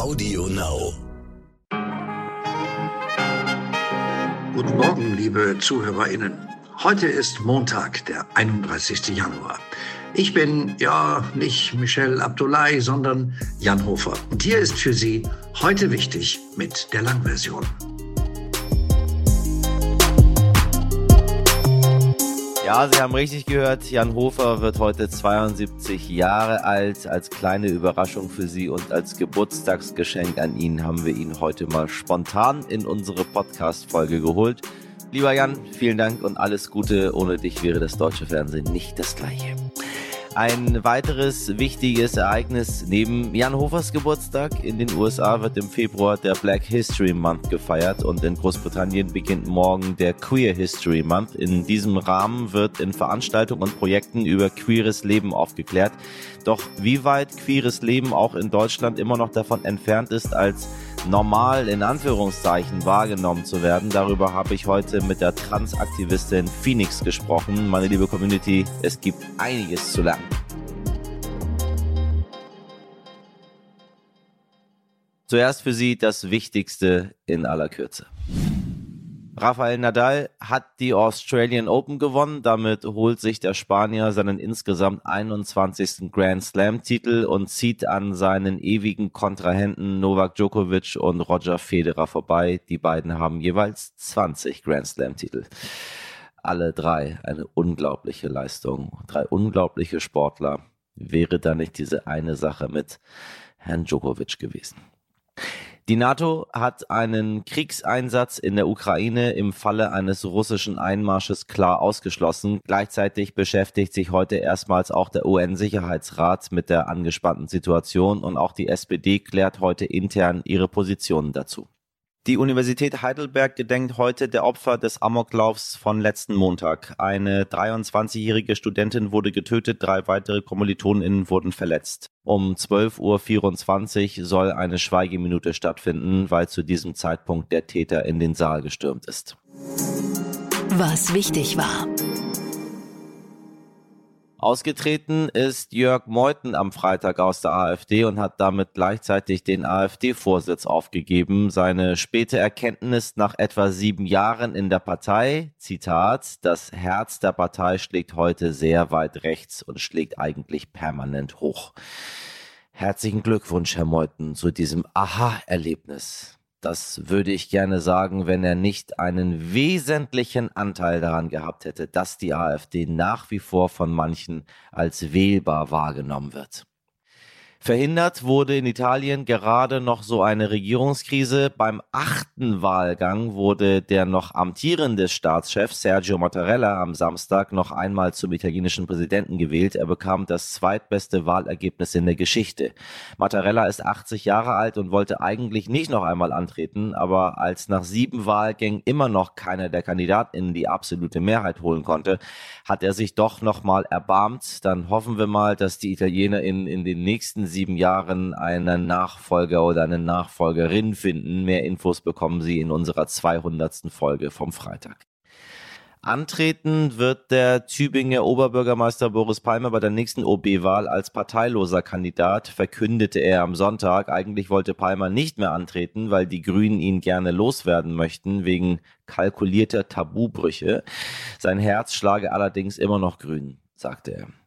Audio Now. Guten Morgen, liebe ZuhörerInnen. Heute ist Montag, der 31. Januar. Ich bin ja nicht Michel Abdullahi, sondern Jan Hofer. Und hier ist für Sie heute wichtig mit der Langversion. Ja, Sie haben richtig gehört, Jan Hofer wird heute 72 Jahre alt. Als kleine Überraschung für Sie und als Geburtstagsgeschenk an ihn haben wir ihn heute mal spontan in unsere Podcast-Folge geholt. Lieber Jan, vielen Dank und alles Gute. Ohne dich wäre das deutsche Fernsehen nicht das gleiche. Ein weiteres wichtiges Ereignis neben Jan Hofers Geburtstag in den USA wird im Februar der Black History Month gefeiert und in Großbritannien beginnt morgen der Queer History Month. In diesem Rahmen wird in Veranstaltungen und Projekten über queeres Leben aufgeklärt. Doch wie weit queeres Leben auch in Deutschland immer noch davon entfernt ist, als normal in Anführungszeichen wahrgenommen zu werden. Darüber habe ich heute mit der Transaktivistin Phoenix gesprochen. Meine liebe Community, es gibt einiges zu lernen. Zuerst für Sie das Wichtigste in aller Kürze. Rafael Nadal hat die Australian Open gewonnen. Damit holt sich der Spanier seinen insgesamt 21. Grand Slam Titel und zieht an seinen ewigen Kontrahenten Novak Djokovic und Roger Federer vorbei. Die beiden haben jeweils 20 Grand Slam Titel. Alle drei eine unglaubliche Leistung. Drei unglaubliche Sportler. Wäre da nicht diese eine Sache mit Herrn Djokovic gewesen. Die NATO hat einen Kriegseinsatz in der Ukraine im Falle eines russischen Einmarsches klar ausgeschlossen. Gleichzeitig beschäftigt sich heute erstmals auch der UN-Sicherheitsrat mit der angespannten Situation und auch die SPD klärt heute intern ihre Positionen dazu. Die Universität Heidelberg gedenkt heute der Opfer des Amoklaufs von letzten Montag. Eine 23-jährige Studentin wurde getötet, drei weitere KommilitonInnen wurden verletzt. Um 12.24 Uhr soll eine Schweigeminute stattfinden, weil zu diesem Zeitpunkt der Täter in den Saal gestürmt ist. Was wichtig war. Ausgetreten ist Jörg Meuthen am Freitag aus der AfD und hat damit gleichzeitig den AfD-Vorsitz aufgegeben. Seine späte Erkenntnis nach etwa sieben Jahren in der Partei, Zitat, das Herz der Partei schlägt heute sehr weit rechts und schlägt eigentlich permanent hoch. Herzlichen Glückwunsch, Herr Meuthen, zu diesem Aha-Erlebnis. Das würde ich gerne sagen, wenn er nicht einen wesentlichen Anteil daran gehabt hätte, dass die AfD nach wie vor von manchen als wählbar wahrgenommen wird. Verhindert wurde in Italien gerade noch so eine Regierungskrise. Beim achten Wahlgang wurde der noch amtierende Staatschef Sergio Mattarella am Samstag noch einmal zum italienischen Präsidenten gewählt. Er bekam das zweitbeste Wahlergebnis in der Geschichte. Mattarella ist 80 Jahre alt und wollte eigentlich nicht noch einmal antreten, aber als nach sieben Wahlgängen immer noch keiner der Kandidaten die absolute Mehrheit holen konnte, hat er sich doch noch mal erbarmt. Dann hoffen wir mal, dass die Italiener in, in den nächsten sieben Jahren einen Nachfolger oder eine Nachfolgerin finden. Mehr Infos bekommen Sie in unserer 200. Folge vom Freitag. Antreten wird der Tübinger Oberbürgermeister Boris Palmer bei der nächsten OB-Wahl als parteiloser Kandidat, verkündete er am Sonntag. Eigentlich wollte Palmer nicht mehr antreten, weil die Grünen ihn gerne loswerden möchten, wegen kalkulierter Tabubrüche. Sein Herz schlage allerdings immer noch grün, sagte er.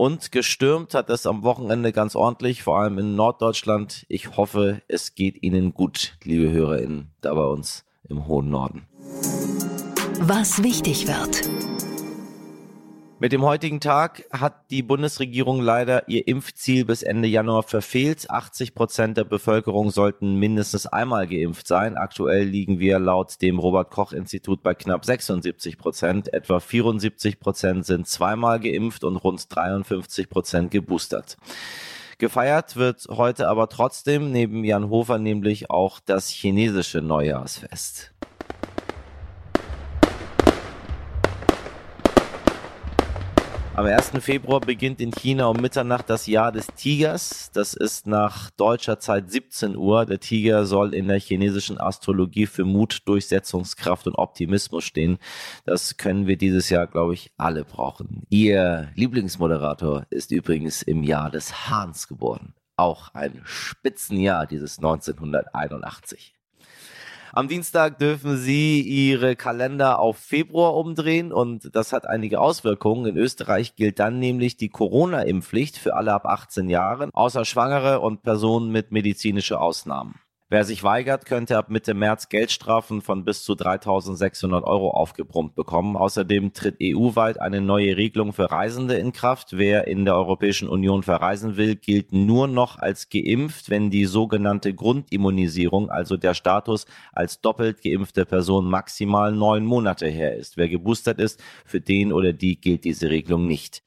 Und gestürmt hat es am Wochenende ganz ordentlich, vor allem in Norddeutschland. Ich hoffe, es geht Ihnen gut, liebe HörerInnen, da bei uns im hohen Norden. Was wichtig wird. Mit dem heutigen Tag hat die Bundesregierung leider ihr Impfziel bis Ende Januar verfehlt. 80 Prozent der Bevölkerung sollten mindestens einmal geimpft sein. Aktuell liegen wir laut dem Robert Koch Institut bei knapp 76 Prozent. Etwa 74 Prozent sind zweimal geimpft und rund 53 Prozent geboostert. Gefeiert wird heute aber trotzdem neben Jan Hofer nämlich auch das chinesische Neujahrsfest. Am 1. Februar beginnt in China um Mitternacht das Jahr des Tigers. Das ist nach deutscher Zeit 17 Uhr. Der Tiger soll in der chinesischen Astrologie für Mut, Durchsetzungskraft und Optimismus stehen. Das können wir dieses Jahr, glaube ich, alle brauchen. Ihr Lieblingsmoderator ist übrigens im Jahr des Hahns geboren. auch ein Spitzenjahr, dieses 1981. Am Dienstag dürfen Sie Ihre Kalender auf Februar umdrehen und das hat einige Auswirkungen. In Österreich gilt dann nämlich die Corona-Impfpflicht für alle ab 18 Jahren, außer Schwangere und Personen mit medizinischer Ausnahmen. Wer sich weigert, könnte ab Mitte März Geldstrafen von bis zu 3.600 Euro aufgebrummt bekommen. Außerdem tritt EU-weit eine neue Regelung für Reisende in Kraft. Wer in der Europäischen Union verreisen will, gilt nur noch als geimpft, wenn die sogenannte Grundimmunisierung, also der Status als doppelt geimpfte Person maximal neun Monate her ist. Wer geboostert ist, für den oder die gilt diese Regelung nicht.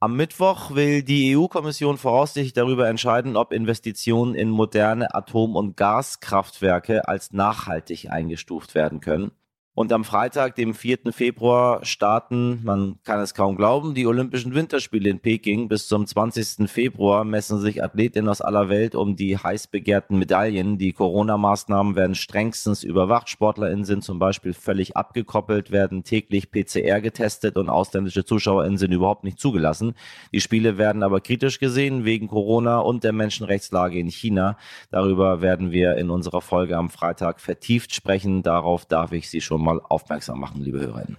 Am Mittwoch will die EU-Kommission voraussichtlich darüber entscheiden, ob Investitionen in moderne Atom- und Gaskraftwerke als nachhaltig eingestuft werden können. Und am Freitag, dem 4. Februar, starten, man kann es kaum glauben, die Olympischen Winterspiele in Peking. Bis zum 20. Februar messen sich Athletinnen aus aller Welt um die heiß begehrten Medaillen. Die Corona-Maßnahmen werden strengstens überwacht. SportlerInnen sind zum Beispiel völlig abgekoppelt, werden täglich PCR getestet und ausländische ZuschauerInnen sind überhaupt nicht zugelassen. Die Spiele werden aber kritisch gesehen wegen Corona und der Menschenrechtslage in China. Darüber werden wir in unserer Folge am Freitag vertieft sprechen. Darauf darf ich Sie schon mal aufmerksam machen, liebe Hörerinnen.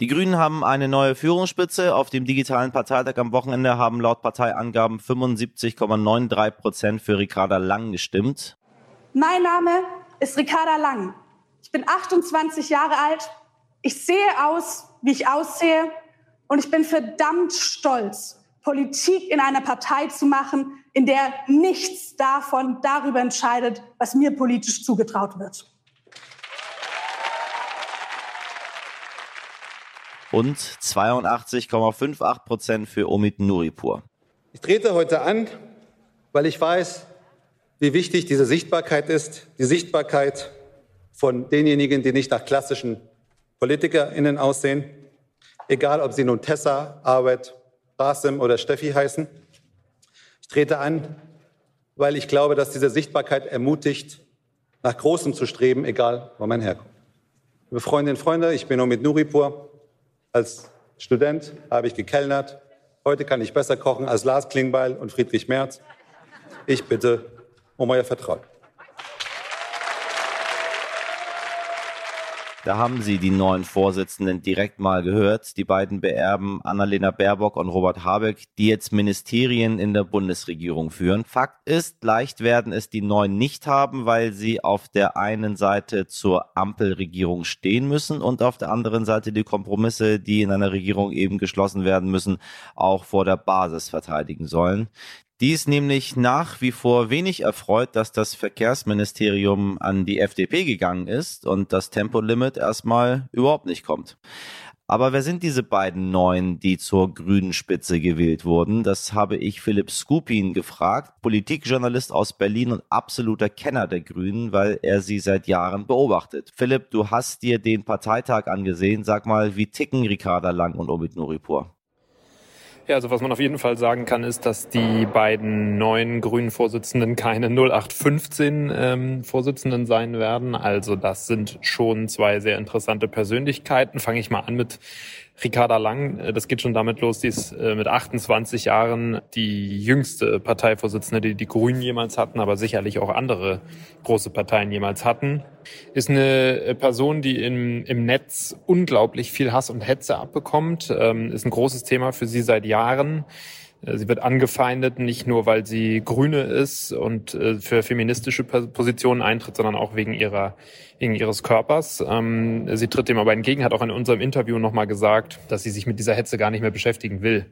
Die Grünen haben eine neue Führungsspitze. Auf dem digitalen Parteitag am Wochenende haben laut Parteiangaben 75,93 Prozent für Ricarda Lang gestimmt. Mein Name ist Ricarda Lang. Ich bin 28 Jahre alt. Ich sehe aus, wie ich aussehe. Und ich bin verdammt stolz, Politik in einer Partei zu machen, in der nichts davon darüber entscheidet, was mir politisch zugetraut wird. Und 82,58 Prozent für Omid Nuripur. Ich trete heute an, weil ich weiß, wie wichtig diese Sichtbarkeit ist, die Sichtbarkeit von denjenigen, die nicht nach klassischen PolitikerInnen aussehen, egal ob sie nun Tessa, Arbeit, Basim oder Steffi heißen. Ich trete an, weil ich glaube, dass diese Sichtbarkeit ermutigt, nach Großem zu streben, egal wo man herkommt. Liebe Freundinnen und Freunde, ich bin Omid Nuripur. Als Student habe ich gekellnert. Heute kann ich besser kochen als Lars Klingbeil und Friedrich Merz. Ich bitte um euer Vertrauen. Da haben Sie die neuen Vorsitzenden direkt mal gehört. Die beiden beerben Annalena Baerbock und Robert Habeck, die jetzt Ministerien in der Bundesregierung führen. Fakt ist, leicht werden es die neuen nicht haben, weil sie auf der einen Seite zur Ampelregierung stehen müssen und auf der anderen Seite die Kompromisse, die in einer Regierung eben geschlossen werden müssen, auch vor der Basis verteidigen sollen. Die ist nämlich nach wie vor wenig erfreut, dass das Verkehrsministerium an die FDP gegangen ist und das Tempolimit erstmal überhaupt nicht kommt. Aber wer sind diese beiden Neuen, die zur grünen Spitze gewählt wurden? Das habe ich Philipp Skupin gefragt, Politikjournalist aus Berlin und absoluter Kenner der Grünen, weil er sie seit Jahren beobachtet. Philipp, du hast dir den Parteitag angesehen. Sag mal, wie ticken Ricarda Lang und Omid Nuripur? Ja, also was man auf jeden Fall sagen kann, ist, dass die beiden neuen grünen Vorsitzenden keine 0815 ähm, Vorsitzenden sein werden. Also das sind schon zwei sehr interessante Persönlichkeiten. Fange ich mal an mit Ricarda Lang, äh, das geht schon damit los, die ist äh, mit 28 Jahren die jüngste Parteivorsitzende, die die Grünen jemals hatten, aber sicherlich auch andere große Parteien jemals hatten. Ist eine äh, Person, die im, im Netz unglaublich viel Hass und Hetze abbekommt, ähm, ist ein großes Thema für sie seit Jahren. Sie wird angefeindet, nicht nur weil sie Grüne ist und für feministische Positionen eintritt, sondern auch wegen ihrer wegen ihres Körpers. Ähm, sie tritt dem aber entgegen, hat auch in unserem Interview nochmal gesagt, dass sie sich mit dieser Hetze gar nicht mehr beschäftigen will.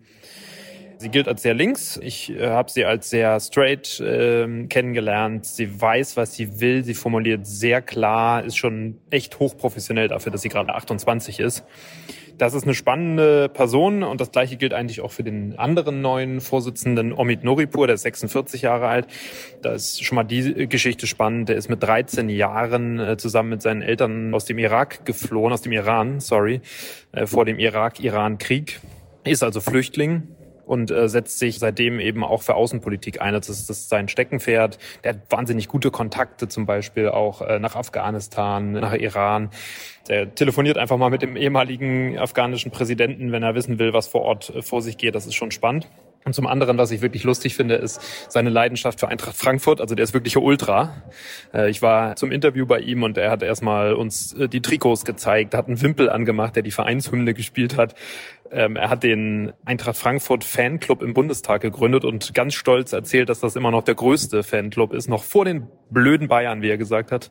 Sie gilt als sehr links. Ich äh, habe sie als sehr straight äh, kennengelernt. Sie weiß, was sie will. Sie formuliert sehr klar, ist schon echt hochprofessionell dafür, dass sie gerade 28 ist. Das ist eine spannende Person und das gleiche gilt eigentlich auch für den anderen neuen Vorsitzenden Omid Noripur, der ist 46 Jahre alt. Da ist schon mal die Geschichte spannend. Der ist mit 13 Jahren äh, zusammen mit seinen Eltern aus dem Irak geflohen, aus dem Iran, sorry, äh, vor dem Irak-Iran-Krieg. Ist also Flüchtling, und äh, setzt sich seitdem eben auch für Außenpolitik ein. Das ist, das ist sein Steckenpferd. Der hat wahnsinnig gute Kontakte zum Beispiel auch äh, nach Afghanistan, nach Iran. Der telefoniert einfach mal mit dem ehemaligen afghanischen Präsidenten, wenn er wissen will, was vor Ort äh, vor sich geht. Das ist schon spannend. Und zum anderen, was ich wirklich lustig finde, ist seine Leidenschaft für Eintracht Frankfurt. Also der ist wirklich Ultra. Äh, ich war zum Interview bei ihm und er hat erstmal uns äh, die Trikots gezeigt, hat einen Wimpel angemacht, der die Vereinshymne gespielt hat. Ähm, er hat den Eintracht Frankfurt Fanclub im Bundestag gegründet und ganz stolz erzählt, dass das immer noch der größte Fanclub ist, noch vor den blöden Bayern, wie er gesagt hat.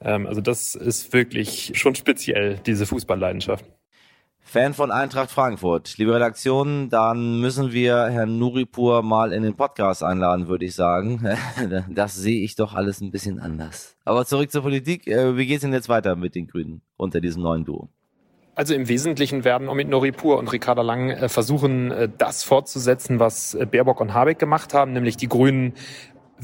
Ähm, also das ist wirklich schon speziell, diese Fußballleidenschaft. Fan von Eintracht Frankfurt. Liebe Redaktion, dann müssen wir Herrn Nuripur mal in den Podcast einladen, würde ich sagen. Das sehe ich doch alles ein bisschen anders. Aber zurück zur Politik. Äh, wie geht es denn jetzt weiter mit den Grünen unter diesem neuen Duo? Also im Wesentlichen werden Omid Noripur und Ricarda Lang äh, versuchen, äh, das fortzusetzen, was Baerbock und Habeck gemacht haben, nämlich die Grünen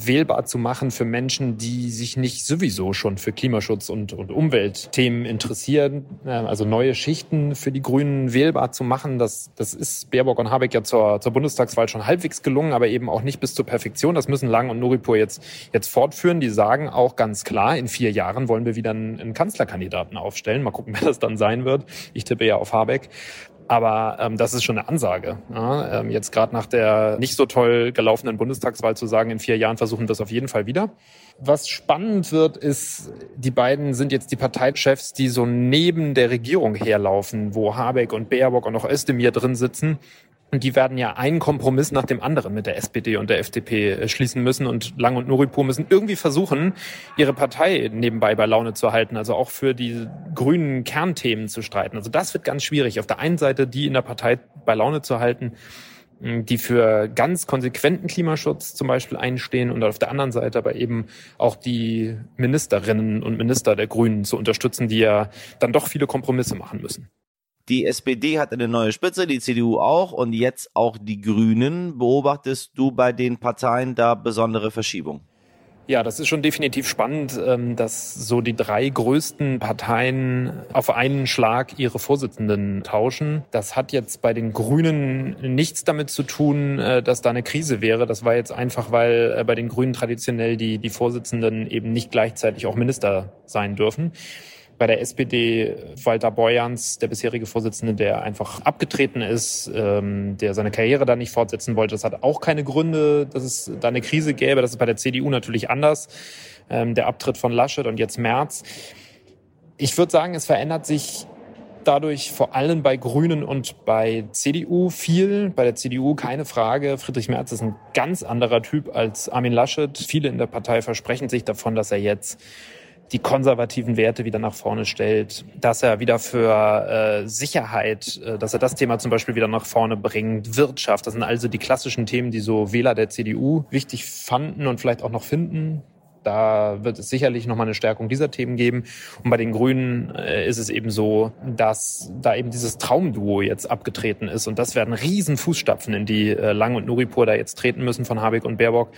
wählbar zu machen für Menschen, die sich nicht sowieso schon für Klimaschutz und, und Umweltthemen interessieren. Also neue Schichten für die Grünen wählbar zu machen, das, das ist Baerbock und Habeck ja zur, zur Bundestagswahl schon halbwegs gelungen, aber eben auch nicht bis zur Perfektion. Das müssen Lang und Nuripur jetzt, jetzt fortführen. Die sagen auch ganz klar, in vier Jahren wollen wir wieder einen, einen Kanzlerkandidaten aufstellen. Mal gucken, wer das dann sein wird. Ich tippe ja auf Habeck. Aber ähm, das ist schon eine Ansage. Ja? Ähm, jetzt gerade nach der nicht so toll gelaufenen Bundestagswahl zu sagen, in vier Jahren versuchen wir es auf jeden Fall wieder. Was spannend wird, ist, die beiden sind jetzt die Parteichefs, die so neben der Regierung herlaufen, wo Habeck und Baerbock und auch Özdemir drin sitzen und die werden ja einen Kompromiss nach dem anderen mit der SPD und der FDP äh, schließen müssen. Und Lang und Nuripur müssen irgendwie versuchen, ihre Partei nebenbei bei Laune zu halten, also auch für die grünen Kernthemen zu streiten. Also das wird ganz schwierig. Auf der einen Seite die in der Partei bei Laune zu halten, die für ganz konsequenten Klimaschutz zum Beispiel einstehen und auf der anderen Seite aber eben auch die Ministerinnen und Minister der Grünen zu unterstützen, die ja dann doch viele Kompromisse machen müssen. Die SPD hat eine neue Spitze, die CDU auch und jetzt auch die Grünen. Beobachtest du bei den Parteien da besondere Verschiebungen? Ja, das ist schon definitiv spannend, ähm, dass so die drei größten Parteien auf einen Schlag ihre Vorsitzenden tauschen. Das hat jetzt bei den Grünen nichts damit zu tun, äh, dass da eine Krise wäre. Das war jetzt einfach, weil äh, bei den Grünen traditionell die, die Vorsitzenden eben nicht gleichzeitig auch Minister sein dürfen bei der SPD Walter Beuerns, der bisherige Vorsitzende, der einfach abgetreten ist, ähm, der seine Karriere da nicht fortsetzen wollte. Das hat auch keine Gründe, dass es da eine Krise gäbe. Das ist bei der CDU natürlich anders. Ähm, der Abtritt von Laschet und jetzt Merz. Ich würde sagen, es verändert sich dadurch vor allem bei Grünen und bei CDU viel. Bei der CDU keine Frage. Friedrich Merz ist ein ganz anderer Typ als Armin Laschet. Viele in der Partei versprechen sich davon, dass er jetzt die konservativen Werte wieder nach vorne stellt, dass er wieder für äh, Sicherheit, äh, dass er das Thema zum Beispiel wieder nach vorne bringt, Wirtschaft, das sind also die klassischen Themen, die so Wähler der CDU wichtig fanden und vielleicht auch noch finden. Da wird es sicherlich nochmal eine Stärkung dieser Themen geben. Und bei den Grünen äh, ist es eben so, dass da eben dieses Traumduo jetzt abgetreten ist. Und das werden riesen Fußstapfen, in die äh, Lang und Nuripur da jetzt treten müssen von Habeck und Baerbock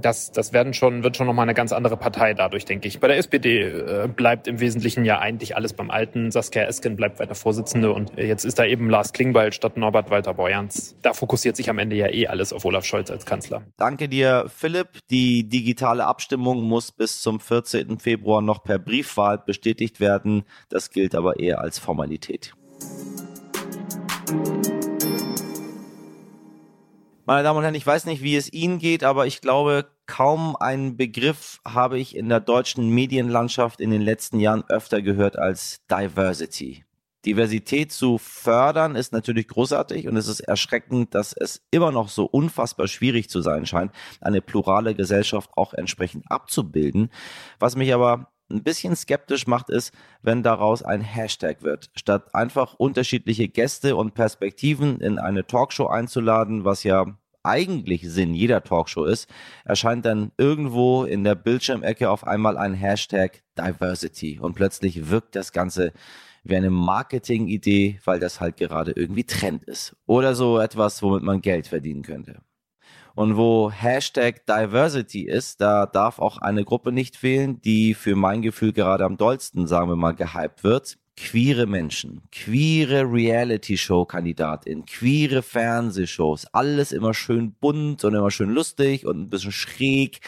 das, das werden schon, wird schon nochmal eine ganz andere Partei dadurch, denke ich. Bei der SPD äh, bleibt im Wesentlichen ja eigentlich alles beim Alten. Saskia Esken bleibt weiter Vorsitzende und jetzt ist da eben Lars Klingbeil statt Norbert Walter Borjans. Da fokussiert sich am Ende ja eh alles auf Olaf Scholz als Kanzler. Danke dir, Philipp. Die digitale Abstimmung muss bis zum 14. Februar noch per Briefwahl bestätigt werden. Das gilt aber eher als Formalität. Meine Damen und Herren, ich weiß nicht, wie es Ihnen geht, aber ich glaube, kaum einen Begriff habe ich in der deutschen Medienlandschaft in den letzten Jahren öfter gehört als Diversity. Diversität zu fördern ist natürlich großartig und es ist erschreckend, dass es immer noch so unfassbar schwierig zu sein scheint, eine plurale Gesellschaft auch entsprechend abzubilden. Was mich aber ein bisschen skeptisch macht, ist, wenn daraus ein Hashtag wird. Statt einfach unterschiedliche Gäste und Perspektiven in eine Talkshow einzuladen, was ja eigentlich Sinn jeder Talkshow ist, erscheint dann irgendwo in der Bildschirmecke auf einmal ein Hashtag Diversity und plötzlich wirkt das Ganze wie eine Marketingidee, weil das halt gerade irgendwie Trend ist. Oder so etwas, womit man Geld verdienen könnte. Und wo Hashtag Diversity ist, da darf auch eine Gruppe nicht fehlen, die für mein Gefühl gerade am dollsten, sagen wir mal, gehypt wird. Queere Menschen, queere Reality-Show-Kandidatin, queere Fernsehshows, alles immer schön bunt und immer schön lustig und ein bisschen schräg.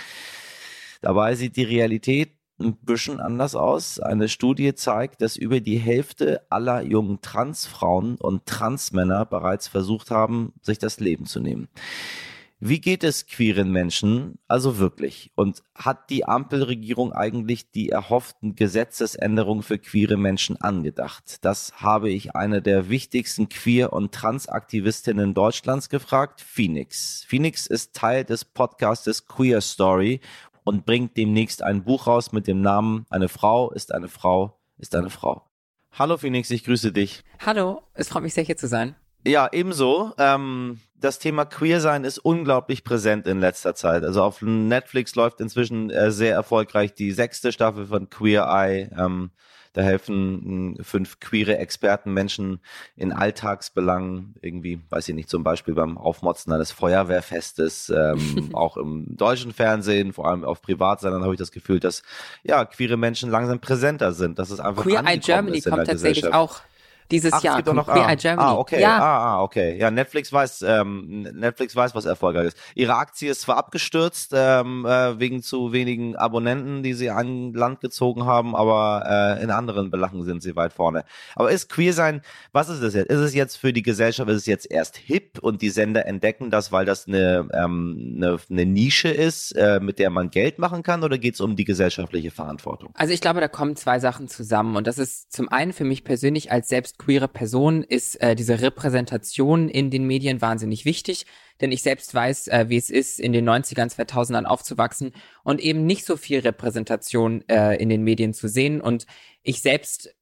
Dabei sieht die Realität ein bisschen anders aus. Eine Studie zeigt, dass über die Hälfte aller jungen Transfrauen und Transmänner bereits versucht haben, sich das Leben zu nehmen. Wie geht es queeren Menschen also wirklich? Und hat die Ampelregierung eigentlich die erhofften Gesetzesänderungen für queere Menschen angedacht? Das habe ich eine der wichtigsten Queer- und Transaktivistinnen Deutschlands gefragt, Phoenix. Phoenix ist Teil des Podcastes Queer Story und bringt demnächst ein Buch raus mit dem Namen Eine Frau ist eine Frau ist eine Frau. Hallo Phoenix, ich grüße dich. Hallo, es freut mich sehr hier zu sein. Ja, ebenso. Ähm, das Thema Queer sein ist unglaublich präsent in letzter Zeit. Also auf Netflix läuft inzwischen äh, sehr erfolgreich die sechste Staffel von Queer Eye. Ähm, da helfen fünf queere Experten Menschen in Alltagsbelangen, irgendwie, weiß ich nicht, zum Beispiel beim Aufmotzen eines Feuerwehrfestes, ähm, auch im deutschen Fernsehen, vor allem auf Privatsendern habe ich das Gefühl, dass ja queere Menschen langsam präsenter sind. Das ist einfach Queer Eye Germany kommt tatsächlich auch dieses Ach, Jahr. Es gibt noch, Queer ah, Germany. Ah, okay. Ja. Ah, ah, okay. Ja, Netflix weiß, ähm, Netflix weiß, was erfolgreich ist. Ihre Aktie ist zwar abgestürzt ähm, äh, wegen zu wenigen Abonnenten, die sie an Land gezogen haben, aber äh, in anderen Belangen sind sie weit vorne. Aber ist Queer sein, was ist das jetzt? Ist es jetzt für die Gesellschaft, ist es jetzt erst hip und die Sender entdecken das, weil das eine, ähm, eine, eine Nische ist, äh, mit der man Geld machen kann, oder geht es um die gesellschaftliche Verantwortung? Also ich glaube, da kommen zwei Sachen zusammen und das ist zum einen für mich persönlich als selbst queere Person ist äh, diese Repräsentation in den Medien wahnsinnig wichtig, denn ich selbst weiß, äh, wie es ist, in den 90ern, 2000ern aufzuwachsen und eben nicht so viel Repräsentation äh, in den Medien zu sehen. Und ich selbst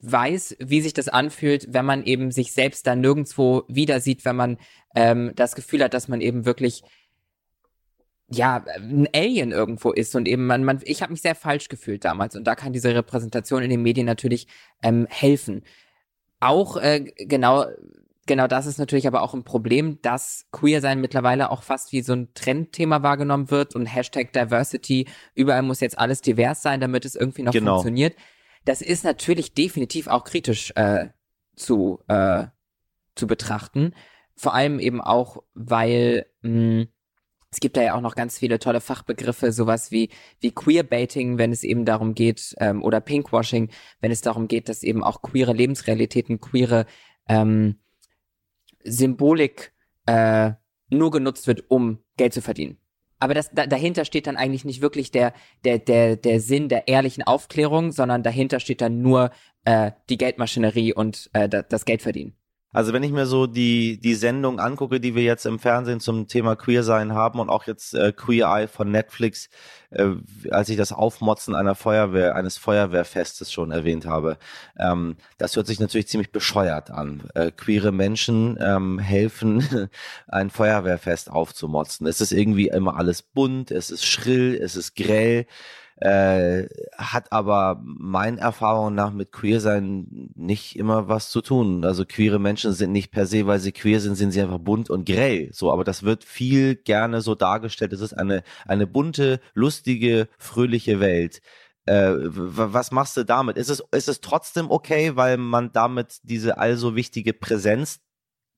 weiß, wie sich das anfühlt, wenn man eben sich selbst da nirgendwo wieder sieht, wenn man ähm, das Gefühl hat, dass man eben wirklich ja, ein Alien irgendwo ist und eben man, man ich habe mich sehr falsch gefühlt damals und da kann diese Repräsentation in den Medien natürlich ähm, helfen. Auch äh, genau genau das ist natürlich aber auch ein Problem, dass Queer sein mittlerweile auch fast wie so ein Trendthema wahrgenommen wird und Hashtag Diversity, überall muss jetzt alles divers sein, damit es irgendwie noch Genau. funktioniert. Das ist natürlich definitiv auch kritisch äh, zu, äh, zu betrachten. Vor allem eben auch, weil mh, es gibt da ja auch noch ganz viele tolle Fachbegriffe, sowas wie, wie Queerbaiting, wenn es eben darum geht, ähm, oder Pinkwashing, wenn es darum geht, dass eben auch queere Lebensrealitäten, queere ähm, Symbolik äh, nur genutzt wird, um Geld zu verdienen. Aber das, da, dahinter steht dann eigentlich nicht wirklich der, der, der, der Sinn der ehrlichen Aufklärung, sondern dahinter steht dann nur äh, die Geldmaschinerie und äh, da, das Geld verdienen. Also wenn ich mir so die, die Sendung angucke, die wir jetzt im Fernsehen zum Thema Queer sein haben und auch jetzt äh, Queer Eye von Netflix, äh, als ich das Aufmotzen einer Feuerwehr, eines Feuerwehrfestes schon erwähnt habe, ähm, das hört sich natürlich ziemlich bescheuert an. Äh, queere Menschen ähm, helfen, ein Feuerwehrfest aufzumotzen. Es ist irgendwie immer alles bunt, es ist schrill, es ist grell äh, hat aber meinen Erfahrungen nach mit Queersein nicht immer was zu tun. Also queere Menschen sind nicht per se, weil sie queer sind, sind sie einfach bunt und grell. So, aber das wird viel gerne so dargestellt. Es ist eine, eine bunte, lustige, fröhliche Welt. Äh, was machst du damit? Ist es, ist es trotzdem okay, weil man damit diese also wichtige Präsenz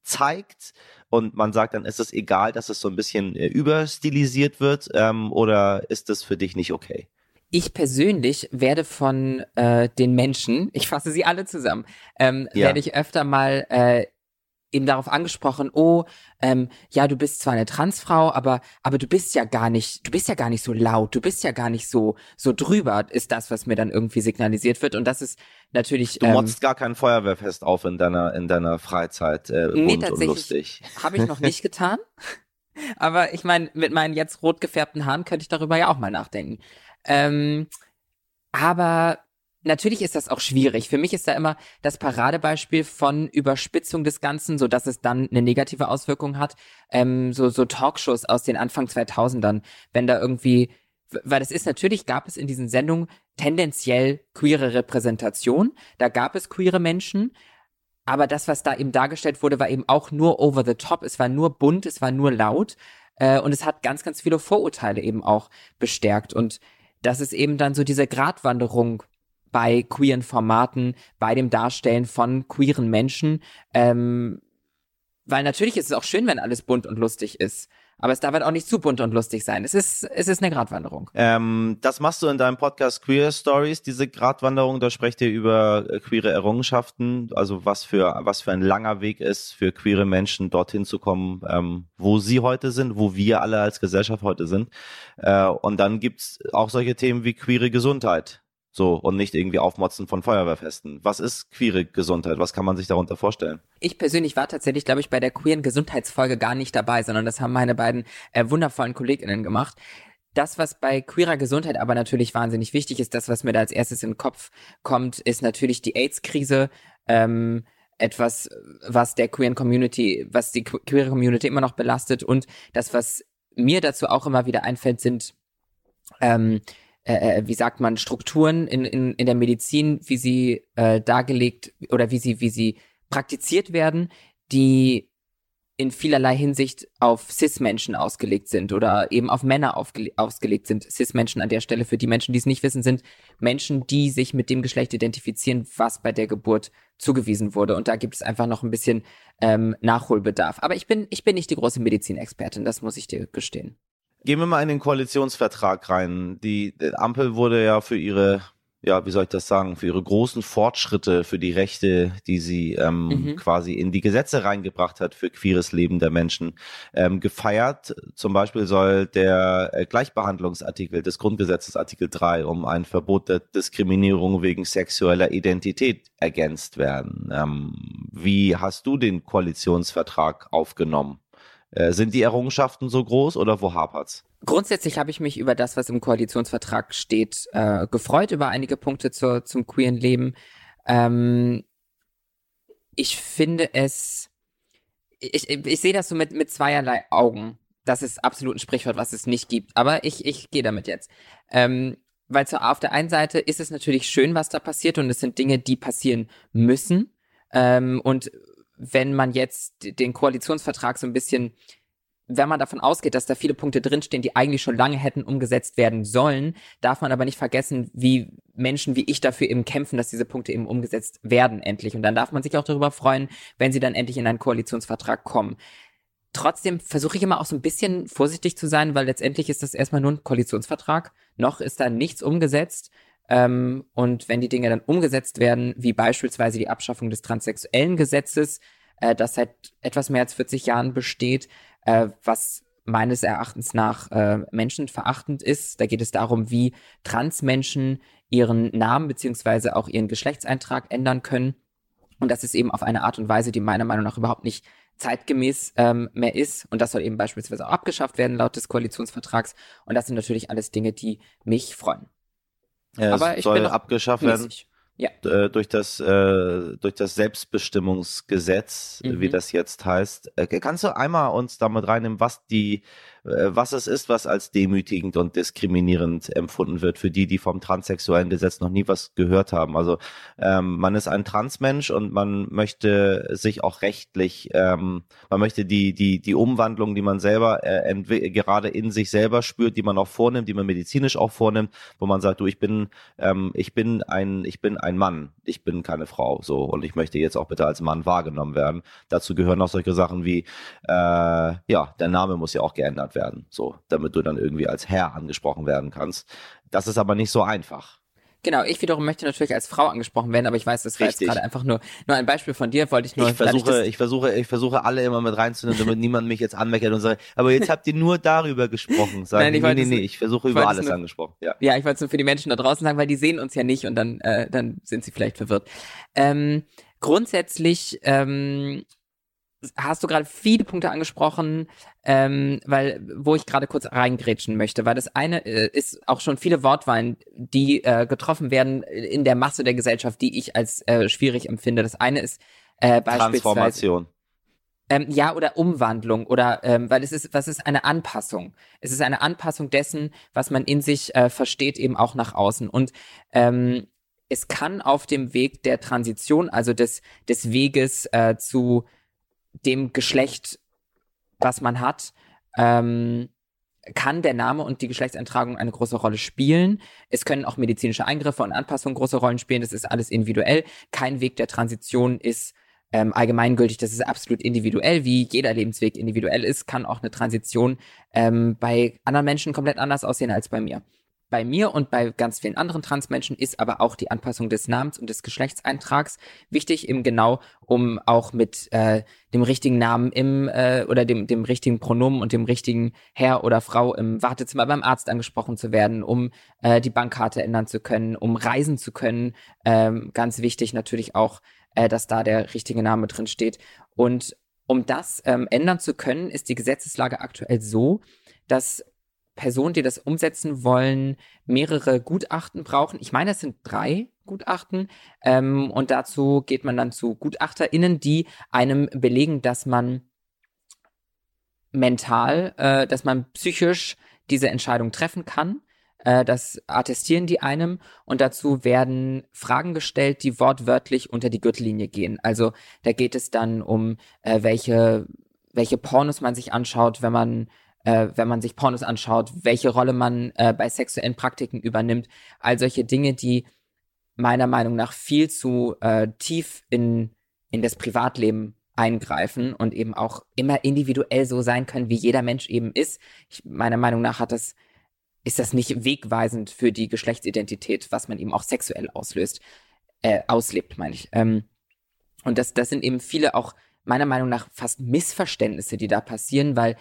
zeigt und man sagt dann, ist es egal, dass es so ein bisschen äh, überstilisiert wird ähm, oder ist das für dich nicht okay? Ich persönlich werde von äh, den Menschen, ich fasse sie alle zusammen, ähm, Ja. werde ich öfter mal äh, eben darauf angesprochen, oh, ähm, ja, du bist zwar eine Transfrau, aber, aber du bist ja gar nicht, du bist ja gar nicht so laut, du bist ja gar nicht so, so drüber, ist das, was mir dann irgendwie signalisiert wird. Und das ist natürlich. Du ähm, motzt gar kein Feuerwehrfest auf in deiner, in deiner Freizeit, äh, Nee, tatsächlich. Habe ich noch nicht getan. Aber ich meine, mit meinen jetzt rot gefärbten Haaren könnte ich darüber ja auch mal nachdenken. Ähm, aber natürlich ist das auch schwierig. Für mich ist da immer das Paradebeispiel von Überspitzung des Ganzen, so dass es dann eine negative Auswirkung hat. Ähm, so, so Talkshows aus den Anfang 2000ern, wenn da irgendwie, weil es ist natürlich, gab es in diesen Sendungen tendenziell queere Repräsentation. Da gab es queere Menschen. Aber das, was da eben dargestellt wurde, war eben auch nur over the top. Es war nur bunt, es war nur laut. Äh, und es hat ganz, ganz viele Vorurteile eben auch bestärkt. Und das ist eben dann so diese Gratwanderung bei queeren Formaten, bei dem Darstellen von queeren Menschen. Ähm, weil natürlich ist es auch schön, wenn alles bunt und lustig ist. Aber es darf halt auch nicht zu bunt und lustig sein. Es ist, es ist eine Gratwanderung. Ähm, das machst du in deinem Podcast Queer Stories, diese Gratwanderung. Da sprecht ihr über äh, queere Errungenschaften, also was für, was für ein langer Weg ist für queere Menschen, dorthin zu kommen, ähm, wo sie heute sind, wo wir alle als Gesellschaft heute sind. Äh, und dann gibt's auch solche Themen wie queere Gesundheit. So, und nicht irgendwie aufmotzen von Feuerwehrfesten. Was ist queere Gesundheit? Was kann man sich darunter vorstellen? Ich persönlich war tatsächlich, glaube ich, bei der queeren Gesundheitsfolge gar nicht dabei, sondern das haben meine beiden äh, wundervollen KollegInnen gemacht. Das, was bei queerer Gesundheit aber natürlich wahnsinnig wichtig ist, das, was mir da als erstes in den Kopf kommt, ist natürlich die AIDS-Krise. Ähm, etwas, was der queeren Community, was die queere Community immer noch belastet und das, was mir dazu auch immer wieder einfällt, sind ähm, äh, äh, wie sagt man, Strukturen in, in, in der Medizin, wie sie äh, dargelegt oder wie sie, wie sie praktiziert werden, die in vielerlei Hinsicht auf Cis-Menschen ausgelegt sind oder eben auf Männer ausgelegt sind. Cis-Menschen an der Stelle, für die Menschen, die es nicht wissen, sind Menschen, die sich mit dem Geschlecht identifizieren, was bei der Geburt zugewiesen wurde. Und da gibt es einfach noch ein bisschen ähm, Nachholbedarf. Aber ich bin, ich bin nicht die große Medizinexpertin, das muss ich dir gestehen. Gehen wir mal in den Koalitionsvertrag rein. Die, Ampel wurde ja für ihre, ja, wie soll ich das sagen, für ihre großen Fortschritte, für die Rechte, die sie ähm, mhm. quasi in die Gesetze reingebracht hat für queeres Leben der Menschen, ähm, gefeiert. Zum Beispiel soll der äh, Gleichbehandlungsartikel des Grundgesetzes Artikel 3 um ein Verbot der Diskriminierung wegen sexueller Identität ergänzt werden. Ähm, wie hast du den Koalitionsvertrag aufgenommen? Äh, sind die Errungenschaften so groß oder wo hapert's? Grundsätzlich habe ich mich über das, was im Koalitionsvertrag steht, äh, gefreut, über einige Punkte zur, zum queeren Leben. Ähm, ich finde es, ich, ich, sehe das so mit, mit zweierlei Augen. Das ist absolut ein Sprichwort, was es nicht gibt. Aber ich, ich gehe damit jetzt. Ähm, weil so auf der einen Seite ist es natürlich schön, was da passiert und es sind Dinge, die passieren müssen. Ähm, und wenn man jetzt den Koalitionsvertrag so ein bisschen, wenn man davon ausgeht, dass da viele Punkte drinstehen, die eigentlich schon lange hätten umgesetzt werden sollen, darf man aber nicht vergessen, wie Menschen wie ich dafür eben kämpfen, dass diese Punkte eben umgesetzt werden endlich. Und dann darf man sich auch darüber freuen, wenn sie dann endlich in einen Koalitionsvertrag kommen. Trotzdem versuche ich immer auch so ein bisschen vorsichtig zu sein, weil letztendlich ist das erstmal nur ein Koalitionsvertrag. Noch ist da nichts umgesetzt. Ähm, und wenn die Dinge dann umgesetzt werden, wie beispielsweise die Abschaffung des transsexuellen Gesetzes, äh, das seit etwas mehr als 40 Jahren besteht, äh, was meines Erachtens nach äh, menschenverachtend ist. Da geht es darum, wie Transmenschen ihren Namen beziehungsweise auch ihren Geschlechtseintrag ändern können. Und das ist eben auf eine Art und Weise, die meiner Meinung nach überhaupt nicht zeitgemäß ähm, mehr ist. Und das soll eben beispielsweise auch abgeschafft werden laut des Koalitionsvertrags. Und das sind natürlich alles Dinge, die mich freuen. Aber es soll abgeschafft werden. Ja. Äh, durch das äh, durch das Selbstbestimmungsgesetz, mhm. wie das jetzt heißt. Äh, kannst du einmal uns damit reinnehmen, was die was es ist, was als demütigend und diskriminierend empfunden wird für die, die vom transsexuellen Gesetz noch nie was gehört haben. Also ähm, man ist ein Transmensch und man möchte sich auch rechtlich, ähm, man möchte die die die Umwandlung, die man selber äh, gerade in sich selber spürt, die man auch vornimmt, die man medizinisch auch vornimmt, wo man sagt, du, ich bin ähm, ich bin ein ich bin ein Mann, ich bin keine Frau, so und ich möchte jetzt auch bitte als Mann wahrgenommen werden. Dazu gehören auch solche Sachen wie äh, ja, der Name muss ja auch geändert werden, so, damit du dann irgendwie als Herr angesprochen werden kannst. Das ist aber nicht so einfach. Genau, ich wiederum möchte natürlich als Frau angesprochen werden, aber ich weiß, das war Richtig. jetzt gerade einfach nur, nur ein Beispiel von dir, wollte ich nur. Ich versuche, ich versuche, ich versuche alle immer mit reinzunehmen, damit niemand mich jetzt anmeckert und sagt, aber jetzt habt ihr nur darüber gesprochen. Sagen, Nein, ich nee, nee, nee, ich versuche über alles nur, angesprochen. Ja, ja ich wollte es nur für die Menschen da draußen sagen, weil die sehen uns ja nicht und dann, äh, dann sind sie vielleicht verwirrt. Ähm, grundsätzlich ähm, hast du gerade viele Punkte angesprochen, ähm, weil wo ich gerade kurz reingrätschen möchte, weil das eine äh, ist auch schon viele Wortwahlen, die äh, getroffen werden in der Masse der Gesellschaft, die ich als äh, schwierig empfinde. Das eine ist äh, beispielsweise Transformation. Ähm, ja, oder Umwandlung oder ähm, weil es ist, was ist eine Anpassung? Es ist eine Anpassung dessen, was man in sich äh, versteht, eben auch nach außen. Und ähm, es kann auf dem Weg der Transition, also des, des Weges äh, zu dem Geschlecht, was man hat, ähm, kann der Name und die Geschlechtseintragung eine große Rolle spielen. Es können auch medizinische Eingriffe und Anpassungen große Rollen spielen. Das ist alles individuell. Kein Weg der Transition ist ähm, allgemeingültig, das ist absolut individuell, wie jeder Lebensweg individuell ist, kann auch eine Transition ähm, bei anderen Menschen komplett anders aussehen als bei mir. Bei mir und bei ganz vielen anderen Transmenschen ist aber auch die Anpassung des Namens und des Geschlechtseintrags wichtig, eben genau, um auch mit äh, dem richtigen Namen im äh, oder dem, dem richtigen Pronomen und dem richtigen Herr oder Frau im Wartezimmer beim Arzt angesprochen zu werden, um äh, die Bankkarte ändern zu können, um reisen zu können. Ähm, ganz wichtig natürlich auch, äh, dass da der richtige Name drin steht. Und um das ähm, ändern zu können, ist die Gesetzeslage aktuell so, dass Personen, die das umsetzen wollen, mehrere Gutachten brauchen. Ich meine, es sind drei Gutachten. Ähm, und dazu geht man dann zu GutachterInnen, die einem belegen, dass man mental, äh, dass man psychisch diese Entscheidung treffen kann. Äh, das attestieren die einem und dazu werden Fragen gestellt, die wortwörtlich unter die Gürtellinie gehen. Also da geht es dann um, äh, welche, welche Pornos man sich anschaut, wenn man äh, wenn man sich Pornos anschaut, welche Rolle man äh, bei sexuellen Praktiken übernimmt, all solche Dinge, die meiner Meinung nach viel zu äh, tief in, in das Privatleben eingreifen und eben auch immer individuell so sein können, wie jeder Mensch eben ist. Ich, meiner Meinung nach hat das, ist das nicht wegweisend für die Geschlechtsidentität, was man eben auch sexuell auslöst, äh, auslebt, meine ich. Ähm, und das, das sind eben viele auch meiner Meinung nach fast Missverständnisse, die da passieren, weil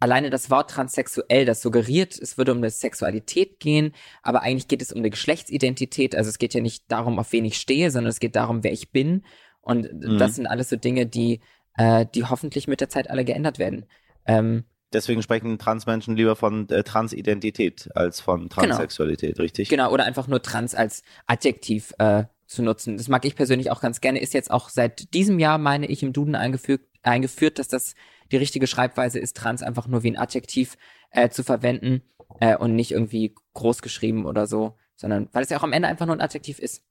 alleine das Wort transsexuell, das suggeriert, es würde um eine Sexualität gehen, aber eigentlich geht es um eine Geschlechtsidentität. Also es geht ja nicht darum, auf wen ich stehe, sondern es geht darum, wer ich bin. Und mhm. das sind alles so Dinge, die, äh, die hoffentlich mit der Zeit alle geändert werden. Ähm, Deswegen sprechen Transmenschen lieber von äh, Transidentität als von genau. Transsexualität, genau. richtig? Genau, oder einfach nur trans als Adjektiv äh, zu nutzen. Das mag ich persönlich auch ganz gerne. Ist jetzt auch seit diesem Jahr, meine ich, im Duden eingefügt, eingeführt, dass das die richtige Schreibweise ist, trans einfach nur wie ein Adjektiv äh, zu verwenden äh, und nicht irgendwie groß geschrieben oder so, sondern weil es ja auch am Ende einfach nur ein Adjektiv ist.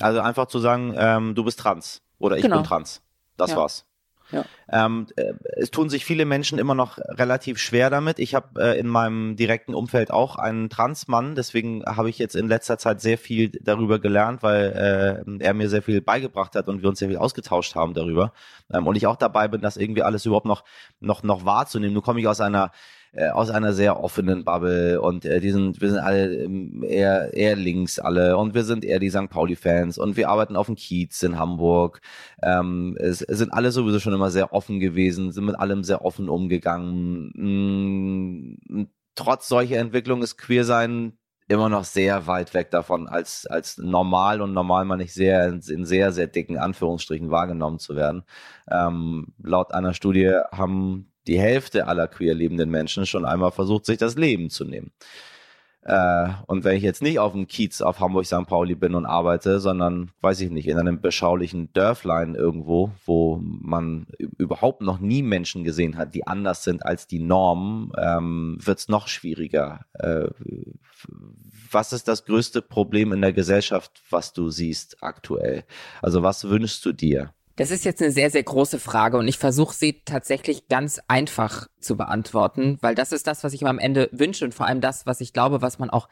Also einfach zu sagen, ähm, du bist trans oder ich genau. bin trans. Das ja. war's. Ja. Ähm, äh, es tun sich viele Menschen immer noch relativ schwer damit. Ich habe äh, in meinem direkten Umfeld auch einen Transmann, deswegen habe ich jetzt in letzter Zeit sehr viel darüber gelernt, weil äh, er mir sehr viel beigebracht hat und wir uns sehr viel ausgetauscht haben darüber. Ähm, und ich auch dabei bin, das irgendwie alles überhaupt noch noch noch wahrzunehmen. Nun komme ich aus einer äh, aus einer sehr offenen Bubble und äh, die sind, wir sind alle ähm, eher, eher links alle und wir sind eher die St. Pauli-Fans und wir arbeiten auf dem Kiez in Hamburg. Ähm, es, es sind alle sowieso schon immer sehr offen gewesen, sind mit allem sehr offen umgegangen. Mm, trotz solcher Entwicklung ist Queersein immer noch sehr weit weg davon, als, als normal und normal man nicht sehr in, in sehr, sehr dicken Anführungsstrichen wahrgenommen zu werden. Ähm, laut einer Studie haben die Hälfte aller queer lebenden Menschen schon einmal versucht, sich das Leben zu nehmen. Äh, und wenn ich jetzt nicht auf dem Kiez auf Hamburg St. Pauli bin und arbeite, sondern, weiß ich nicht, in einem beschaulichen Dörflein irgendwo, wo man überhaupt noch nie Menschen gesehen hat, die anders sind als die Norm, ähm, wird es noch schwieriger. Äh, was ist das größte Problem in der Gesellschaft, was du siehst aktuell? Also was wünschst du dir? Das ist jetzt eine sehr, sehr große Frage und ich versuche sie tatsächlich ganz einfach zu beantworten, weil das ist das, was ich mir am Ende wünsche und vor allem das, was ich glaube, was man auch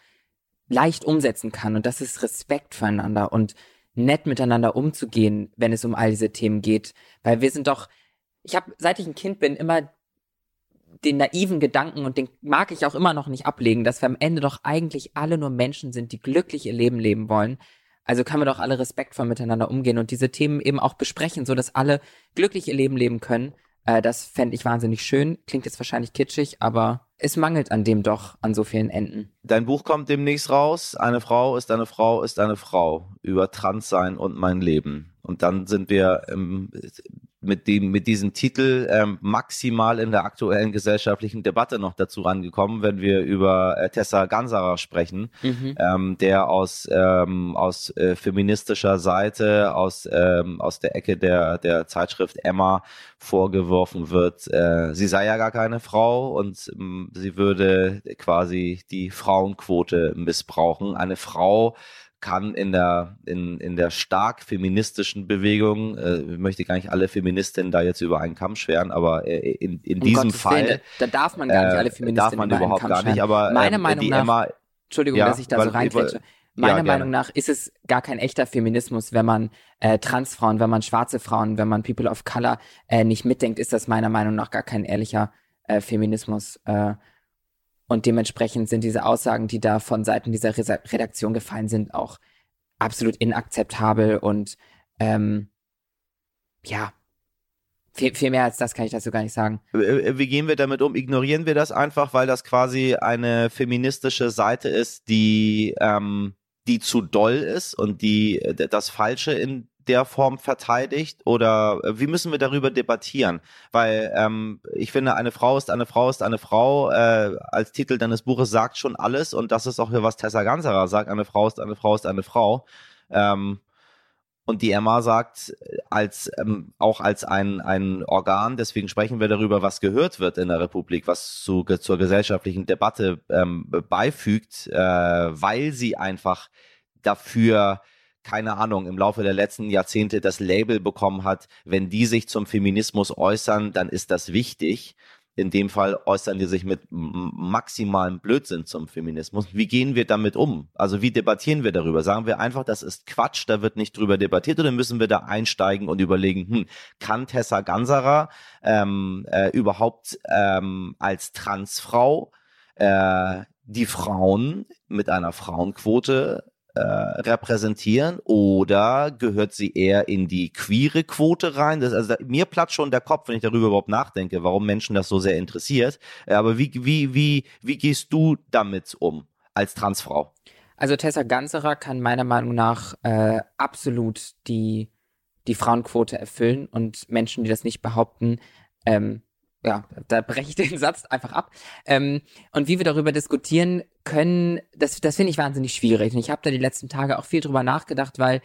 leicht umsetzen kann. Und das ist Respekt füreinander und nett miteinander umzugehen, wenn es um all diese Themen geht, weil wir sind doch, ich habe, seit ich ein Kind bin, immer den naiven Gedanken und den mag ich auch immer noch nicht ablegen, dass wir am Ende doch eigentlich alle nur Menschen sind, die glücklich ihr Leben leben wollen also können wir doch alle respektvoll miteinander umgehen und diese Themen eben auch besprechen, so dass alle glücklich ihr Leben leben können. Äh, das fände ich wahnsinnig schön. Klingt jetzt wahrscheinlich kitschig, aber es mangelt an dem doch an so vielen Enden. Dein Buch kommt demnächst raus. Eine Frau ist eine Frau ist eine Frau über Transsein und mein Leben. Und dann sind wir im mit dem mit diesem Titel ähm, maximal in der aktuellen gesellschaftlichen Debatte noch dazu rangekommen, wenn wir über äh, Tessa Gansarer sprechen, mhm. ähm, der aus ähm, aus äh, feministischer Seite aus ähm, aus der Ecke der der Zeitschrift Emma vorgeworfen wird, äh, sie sei ja gar keine Frau und ähm, sie würde quasi die Frauenquote missbrauchen. Eine Frau kann in der, in, in der stark feministischen Bewegung, äh, ich möchte gar nicht alle Feministinnen da jetzt über einen Kamm scheren, aber äh, in, in um diesem Gottes Fall. Willen, da darf man gar nicht alle äh, Feministinnen darf man über überhaupt gar nicht, aber meine ähm, Meinung nach, Emma, Entschuldigung, ja, dass ich da so reinquetsche. Meiner Ja. Meinung nach ist es gar kein echter Feminismus, wenn man äh, Transfrauen, wenn man schwarze Frauen, wenn man People of Color äh, nicht mitdenkt, ist das meiner Meinung nach gar kein ehrlicher äh, Feminismus. Äh, und dementsprechend sind diese Aussagen, die da von Seiten dieser Redaktion gefallen sind, auch absolut inakzeptabel und ähm, ja, viel, viel mehr als das kann ich dazu gar nicht sagen. Äh, Wie gehen wir damit um? Ignorieren wir das einfach, weil das quasi eine feministische Seite ist, die, ähm, die zu doll ist und die äh, das Falsche in der Form verteidigt? Oder äh, wie müssen wir darüber debattieren? Weil ähm, ich finde, eine Frau ist eine Frau ist eine Frau, äh, als Titel deines Buches sagt schon alles und das ist auch hier, was Tessa Ganserer sagt, eine Frau ist eine Frau ist eine Frau. Ähm, und die Emma sagt, äh, als ähm, auch als ein, ein Organ, deswegen sprechen wir darüber, was gehört wird in der Republik, was zu, zur gesellschaftlichen Debatte ähm, beifügt, äh, weil sie einfach dafür keine Ahnung, im Laufe der letzten Jahrzehnte das Label bekommen hat, wenn die sich zum Feminismus äußern, dann ist das wichtig. In dem Fall äußern die sich mit maximalem Blödsinn zum Feminismus. Wie gehen wir damit um? Also wie debattieren wir darüber? Sagen wir einfach, das ist Quatsch, da wird nicht drüber debattiert oder müssen wir da einsteigen und überlegen, hm, kann Tessa Ganserer ähm, äh, überhaupt ähm, als Transfrau äh, die Frauen mit einer Frauenquote äh, repräsentieren oder gehört sie eher in die queere Quote rein? Das, also mir platzt schon der Kopf, wenn ich darüber überhaupt nachdenke, warum Menschen das so sehr interessiert. Äh, Aber wie, wie, wie, wie gehst du damit um als Transfrau? Also Tessa Ganserer kann meiner Meinung nach äh, absolut die, die Frauenquote erfüllen und Menschen, die das nicht behaupten, ähm, ja, da breche ich den Satz einfach ab. Ähm, und wie wir darüber diskutieren können, das, das finde ich wahnsinnig schwierig. Und ich habe da die letzten Tage auch viel drüber nachgedacht, weil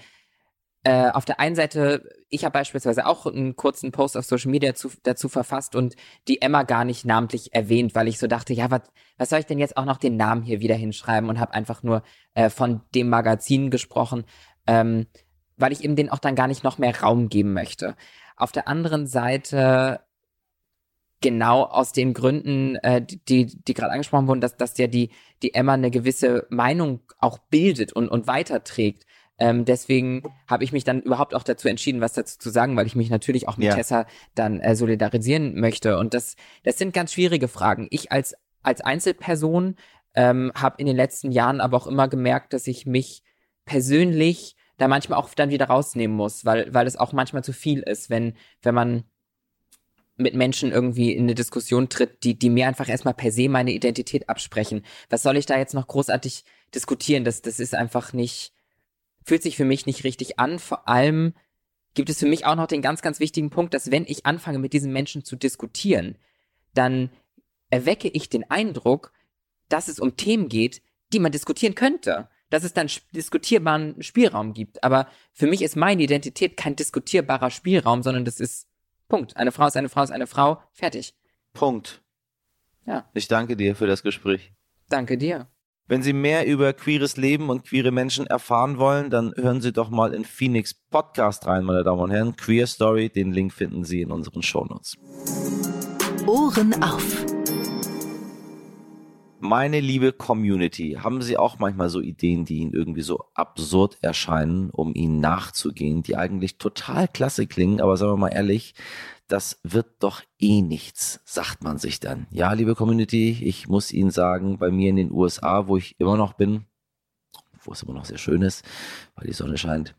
äh, auf der einen Seite, ich habe beispielsweise auch einen kurzen Post auf Social Media zu, dazu verfasst und die Emma gar nicht namentlich erwähnt, weil ich so dachte, ja, was, was soll ich denn jetzt auch noch den Namen hier wieder hinschreiben und habe einfach nur äh, von dem Magazin gesprochen, ähm, weil ich eben den auch dann gar nicht noch mehr Raum geben möchte. Auf der anderen Seite genau aus den Gründen, äh, die, die gerade angesprochen wurden, dass, dass ja die, die Emma eine gewisse Meinung auch bildet und, und weiterträgt. Ähm, deswegen habe ich mich dann überhaupt auch dazu entschieden, was dazu zu sagen, weil ich mich natürlich auch mit Ja. Tessa dann äh, solidarisieren möchte. Und das, das sind ganz schwierige Fragen. Ich als, als Einzelperson ähm, habe in den letzten Jahren aber auch immer gemerkt, dass ich mich persönlich da manchmal auch dann wieder rausnehmen muss, weil, weil es auch manchmal zu viel ist, wenn, wenn man mit Menschen irgendwie in eine Diskussion tritt, die, die mir einfach erstmal per se meine Identität absprechen. Was soll ich da jetzt noch großartig diskutieren? Das, das ist einfach nicht, fühlt sich für mich nicht richtig an. Vor allem gibt es für mich auch noch den ganz, ganz wichtigen Punkt, dass wenn ich anfange, mit diesen Menschen zu diskutieren, dann erwecke ich den Eindruck, dass es um Themen geht, die man diskutieren könnte. Dass es dann diskutierbaren Spielraum gibt. Aber für mich ist meine Identität kein diskutierbarer Spielraum, sondern das ist Punkt. Eine Frau ist eine Frau ist eine Frau. Fertig. Punkt. Ja. Ich danke dir für das Gespräch. Danke dir. Wenn Sie mehr über queeres Leben und queere Menschen erfahren wollen, dann hören Sie doch mal in Phoenix Podcast rein, meine Damen und Herren. Queer Story, den Link finden Sie in unseren Shownotes. Ohren auf. Meine liebe Community, haben Sie auch manchmal so Ideen, die Ihnen irgendwie so absurd erscheinen, um ihnen nachzugehen, die eigentlich total klasse klingen, aber sagen wir mal ehrlich, das wird doch eh nichts, sagt man sich dann. Ja, liebe Community, ich muss Ihnen sagen, bei mir in den USA, wo ich immer noch bin, wo es immer noch sehr schön ist, weil die Sonne scheint,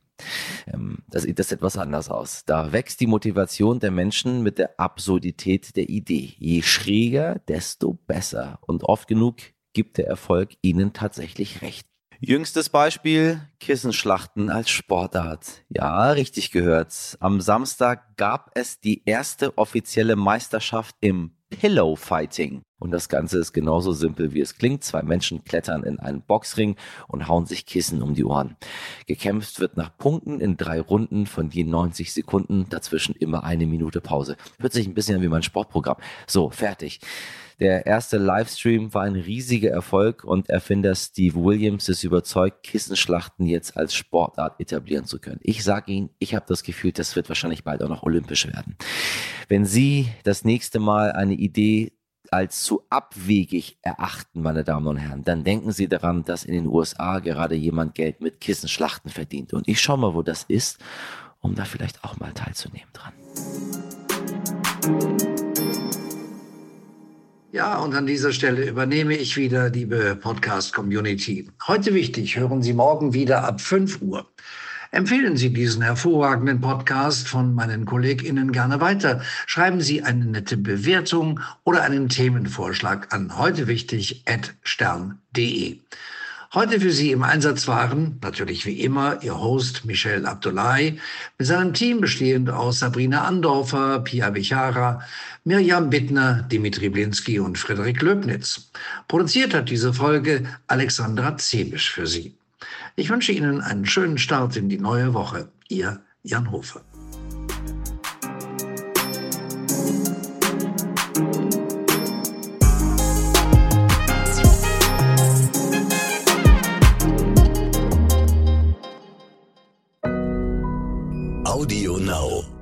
ähm, da sieht das etwas anders aus. Da wächst die Motivation der Menschen mit der Absurdität der Idee. Je schräger, desto besser. Und oft genug gibt der Erfolg ihnen tatsächlich recht. Jüngstes Beispiel, Kissenschlachten als Sportart. Ja, richtig gehört. Am Samstag gab es die erste offizielle Meisterschaft im Pillow Fighting. Und das Ganze ist genauso simpel, wie es klingt. Zwei Menschen klettern in einen Boxring und hauen sich Kissen um die Ohren. Gekämpft wird nach Punkten in drei Runden von je 90 Sekunden, dazwischen immer eine Minute Pause. Hört sich ein bisschen an wie mein Sportprogramm. So, fertig. Der erste Livestream war ein riesiger Erfolg und Erfinder Steve Williams ist überzeugt, Kissenschlachten jetzt als Sportart etablieren zu können. Ich sage Ihnen, ich habe das Gefühl, das wird wahrscheinlich bald auch noch olympisch werden. Wenn Sie das nächste Mal eine Idee als zu abwegig erachten, meine Damen und Herren, dann denken Sie daran, dass in den USA gerade jemand Geld mit Kissenschlachten verdient. Und ich schaue mal, wo das ist, um da vielleicht auch mal teilzunehmen dran. Ja, und an dieser Stelle übernehme ich wieder, liebe Podcast-Community. Heute wichtig, hören Sie morgen wieder ab 5 Uhr. Empfehlen Sie diesen hervorragenden Podcast von meinen KollegInnen gerne weiter. Schreiben Sie eine nette Bewertung oder einen Themenvorschlag an heute wichtig stern.de. Heute für Sie im Einsatz waren, natürlich wie immer, Ihr Host Michel Abdullahi, mit seinem Team bestehend aus Sabrina Andorfer, Pia Bichara, Mirjam Bittner, Dimitri Blinski und Frederik Löbnitz. Produziert hat diese Folge Alexandra Zebisch für Sie. Ich wünsche Ihnen einen schönen Start in die neue Woche. Ihr Jan Hofer. Audio Now.